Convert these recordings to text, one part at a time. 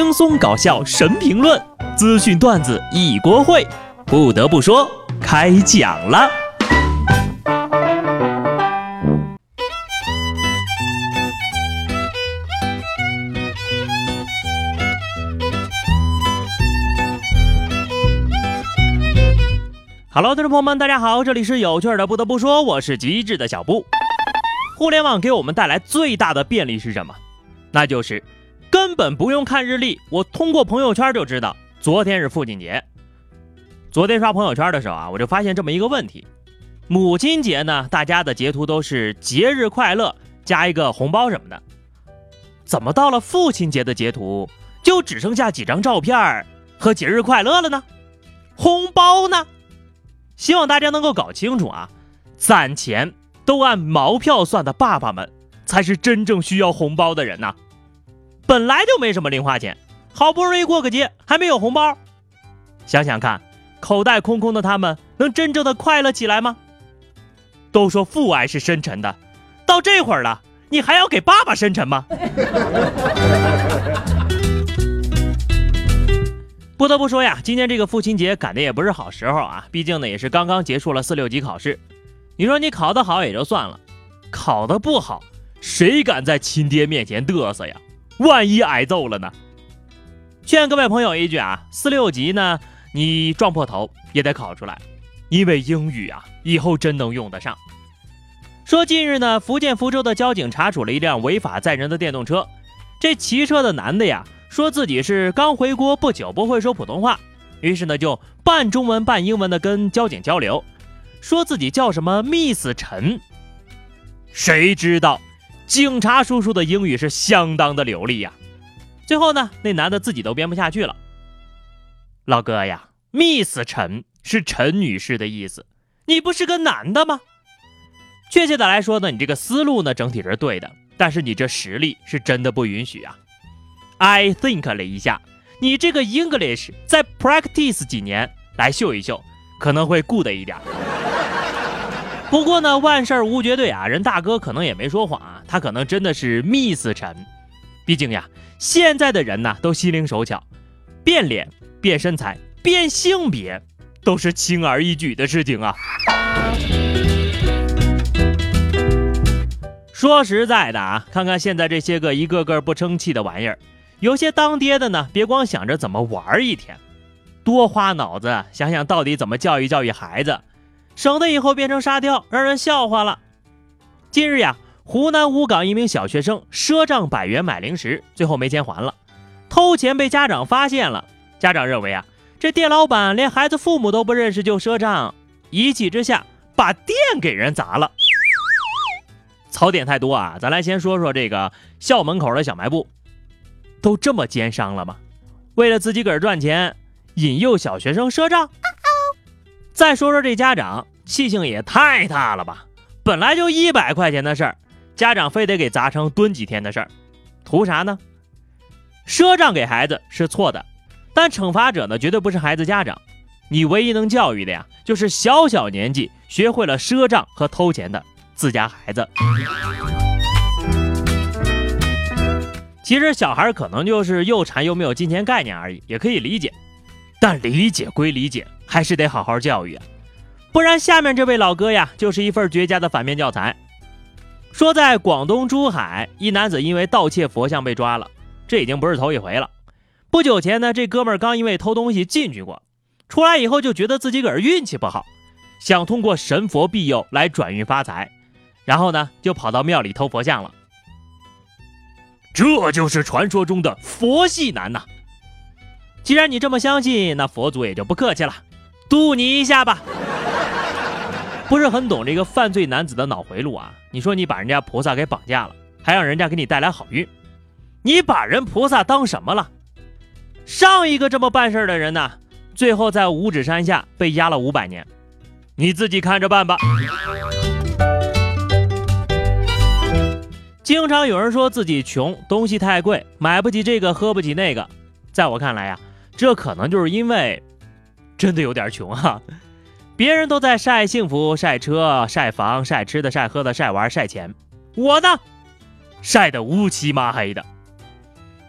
轻松搞笑神评论，资讯段子一锅烩。不得不说，开讲了。Hello，听众朋友们，大家好，这里是有趣的。不得不说，我是机智的小布。互联网给我们带来最大的便利是什么？那就是根本不用看日历，我通过朋友圈就知道昨天是父亲节。昨天刷朋友圈的时候啊，我就发现这么一个问题：母亲节呢，大家的截图都是节日快乐加一个红包什么的，怎么到了父亲节的截图就只剩下几张照片和节日快乐了呢？红包呢？希望大家能够搞清楚啊！攒钱都按毛票算的爸爸们，才是真正需要红包的人呐！本来就没什么零花钱，好不容易过个节还没有红包，想想看，口袋空空的他们能真正的快乐起来吗？都说父爱是深沉的，到这会儿了，你还要给爸爸深沉吗？不得不说呀，今天这个父亲节赶的也不是好时候啊！毕竟呢，也是刚刚结束了四六级考试。你说你考得好也就算了，考得不好，谁敢在亲爹面前嘚瑟呀？万一挨揍了呢？劝各位朋友一句啊，四六级呢，你撞破头也得考出来，因为英语啊，以后真能用得上。说近日呢，福建福州的交警查处了一辆违法载人的电动车，这骑车的男的呀。说自己是刚回国不久，不会说普通话，于是呢就半中文半英文的跟交警交流，说自己叫什么 Miss 陈。谁知道警察叔叔的英语是相当的流利呀。最后呢，那男的自己都编不下去了。老哥呀，Miss 陈是陈女士的意思，你不是个男的吗？确切的来说呢，你这个思路呢整体是对的，但是你这实力是真的不允许啊。I think 了一下，你这个 English 再 practice 几年来秀一秀，可能会 good 一点。不过呢，万事无绝对啊，人大哥可能也没说谎啊，他可能真的是 Miss 陈。毕竟呀，现在的人呢都心灵手巧，变脸、变身材、变性别都是轻而易举的事情啊。说实在的啊，看看现在这些个一个个不争气的玩意儿。有些当爹的呢，别光想着怎么玩一天，多花脑子想想到底怎么教育教育孩子，省得以后变成沙雕，让人笑话了。近日呀，湖南武冈一名小学生赊账百元买零食，最后没钱还了，偷钱被家长发现了。家长认为啊，这店老板连孩子父母都不认识就赊账，一气之下把店给人砸了。槽点太多啊，咱来先说说这个校门口的小卖部。都这么奸商了吗？为了自己个儿赚钱，引诱小学生赊账。再说说这家长，气性也太大了吧！本来就一百块钱的事儿，家长非得给砸成蹲几天的事儿，图啥呢？赊账给孩子是错的，但惩罚者呢，绝对不是孩子家长。你唯一能教育的呀，就是小小年纪学会了赊账和偷钱的自家孩子。其实小孩可能就是又馋又没有金钱概念而已，也可以理解。但理解归理解，还是得好好教育啊，不然下面这位老哥呀，就是一份绝佳的反面教材。说在广东珠海，一男子因为盗窃佛像被抓了，这已经不是头一回了。不久前呢，这哥们儿刚因为偷东西进去过，出来以后就觉得自己个儿运气不好，想通过神佛庇佑来转运发财，然后呢，就跑到庙里偷佛像了。这就是传说中的佛系男呐！既然你这么相信，那佛祖也就不客气了，渡你一下吧。不是很懂这个犯罪男子的脑回路啊？你说你把人家菩萨给绑架了，还让人家给你带来好运，你把人菩萨当什么了？上一个这么办事的人呢，最后在五指山下被压了五百年，你自己看着办吧。经常有人说自己穷，东西太贵，买不起这个，喝不起那个。在我看来呀，这可能就是因为真的有点穷哈。别人都在晒幸福、晒车、晒房、晒吃的、晒喝的、晒玩、晒钱，我呢，晒得乌漆麻黑的。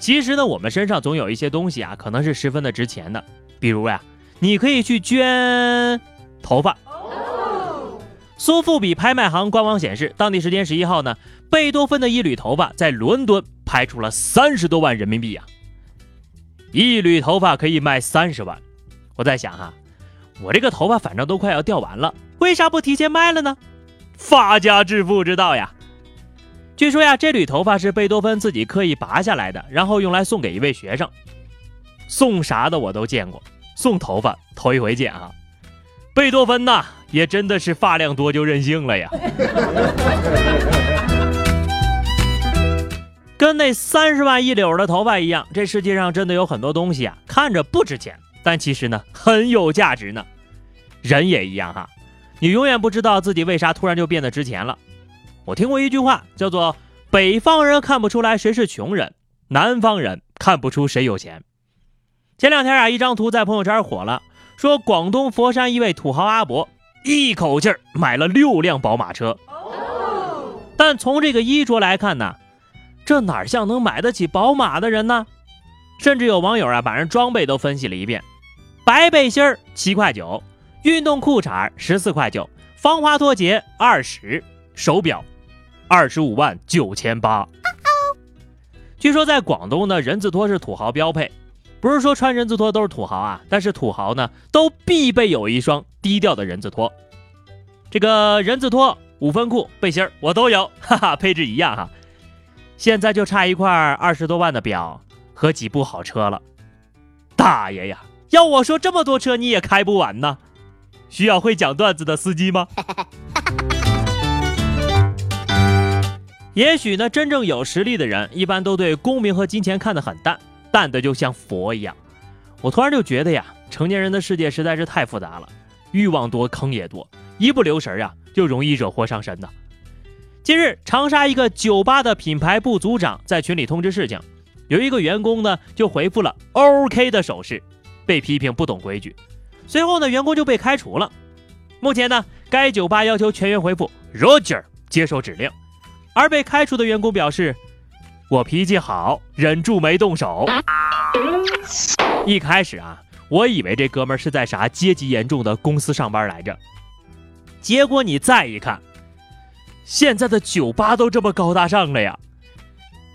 其实呢，我们身上总有一些东西啊，可能是十分的值钱的。比如呀，你可以去捐头发。苏富比拍卖行官网显示，当地时间十一号呢，贝多芬的一缕头发在伦敦拍出了三十多万人民币啊。一缕头发可以卖三十万，我在想哈，我这个头发反正都快要掉完了，为啥不提前卖了呢？发家致富之道呀！据说呀，这缕头发是贝多芬自己刻意拔下来的，然后用来送给一位学生。送啥的我都见过，送头发头一回见啊！贝多芬呐，也真的是发量多就任性了呀。跟那三十万一绺的头发一样，这世界上真的有很多东西啊，看着不值钱，但其实呢很有价值呢。人也一样哈，你永远不知道自己为啥突然就变得值钱了。我听过一句话，叫做“北方人看不出来谁是穷人，南方人看不出谁有钱”。前两天啊，一张图在朋友圈火了，说广东佛山一位土豪阿伯一口气买了六辆宝马车。但从这个衣着来看呢，这哪像能买得起宝马的人呢？甚至有网友啊，把人装备都分析了一遍：白背心儿七块九，运动裤衩十四块九，防滑拖鞋二十，手表。二十五万九千八。据说在广东呢，人字拖是土豪标配。不是说穿人字拖都是土豪啊，但是土豪呢都必备有一双低调的人字拖。这个人字拖、五分裤、背心儿我都有，哈哈，配置一样哈。现在就差一块二十多万的表和几部好车了。大爷呀，要我说这么多车你也开不完呢？需要会讲段子的司机吗？也许呢，真正有实力的人，一般都对功名和金钱看得很淡，淡的就像佛一样。我突然就觉得呀，成年人的世界实在是太复杂了，欲望多，坑也多，一不留神呀，就容易惹祸上身的。近日，长沙一个酒吧的品牌部组长在群里通知事情，有一个员工呢就回复了 OK 的手势，被批评不懂规矩，随后呢，员工就被开除了。目前呢，该酒吧要求全员回复 Roger，接受指令。而被开除的员工表示：“我脾气好，忍住没动手。”一开始啊，我以为这哥们是在啥阶级严重的公司上班来着。结果你再一看，现在的酒吧都这么高大上了呀！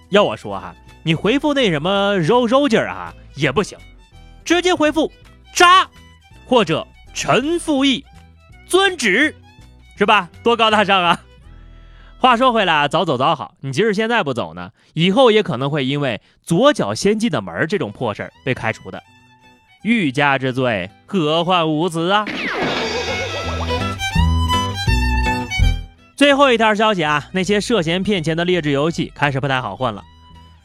要我说哈，你回复那什么 Ro Roger 啊也不行，直接回复渣或者陈复义遵旨，是吧？多高大上啊！话说回来啊，早走早好。你即使现在不走呢，以后也可能会因为左脚先进的门这种破事儿被开除的。欲加之罪，何患无辞啊！最后一条消息啊，那些涉嫌骗钱的劣质游戏开始不太好混了。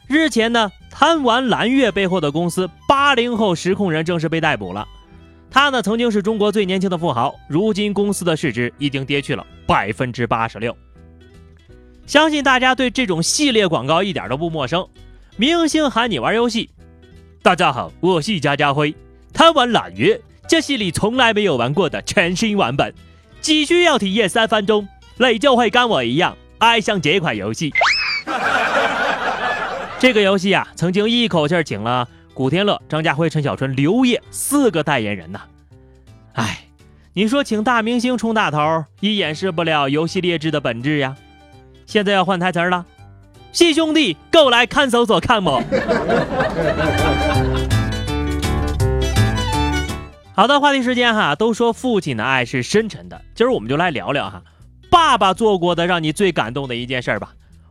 日前呢，贪玩蓝月背后的公司八零后实控人正式被逮捕了。他呢，曾经是中国最年轻的富豪，如今公司的市值已经跌去了百分之八十六。相信大家对这种系列广告一点都不陌生。明星喊你玩游戏，大家好，我是家家辉。贪玩懒鱼，这是你从来没有玩过的全新版本，只需要体验三分钟，你就会跟我一样爱上这款游戏。这个游戏啊，曾经一口气请了古天乐、张家辉、陈小春、刘烨四个代言人呢。哎，你说请大明星充大头，也掩饰不了游戏劣质的本质呀。现在要换台词了，细兄弟，够来看守所看我。好的，话题时间哈，都说父亲的爱是深沉的，今儿我们就来聊聊哈，爸爸做过的让你最感动的一件事吧。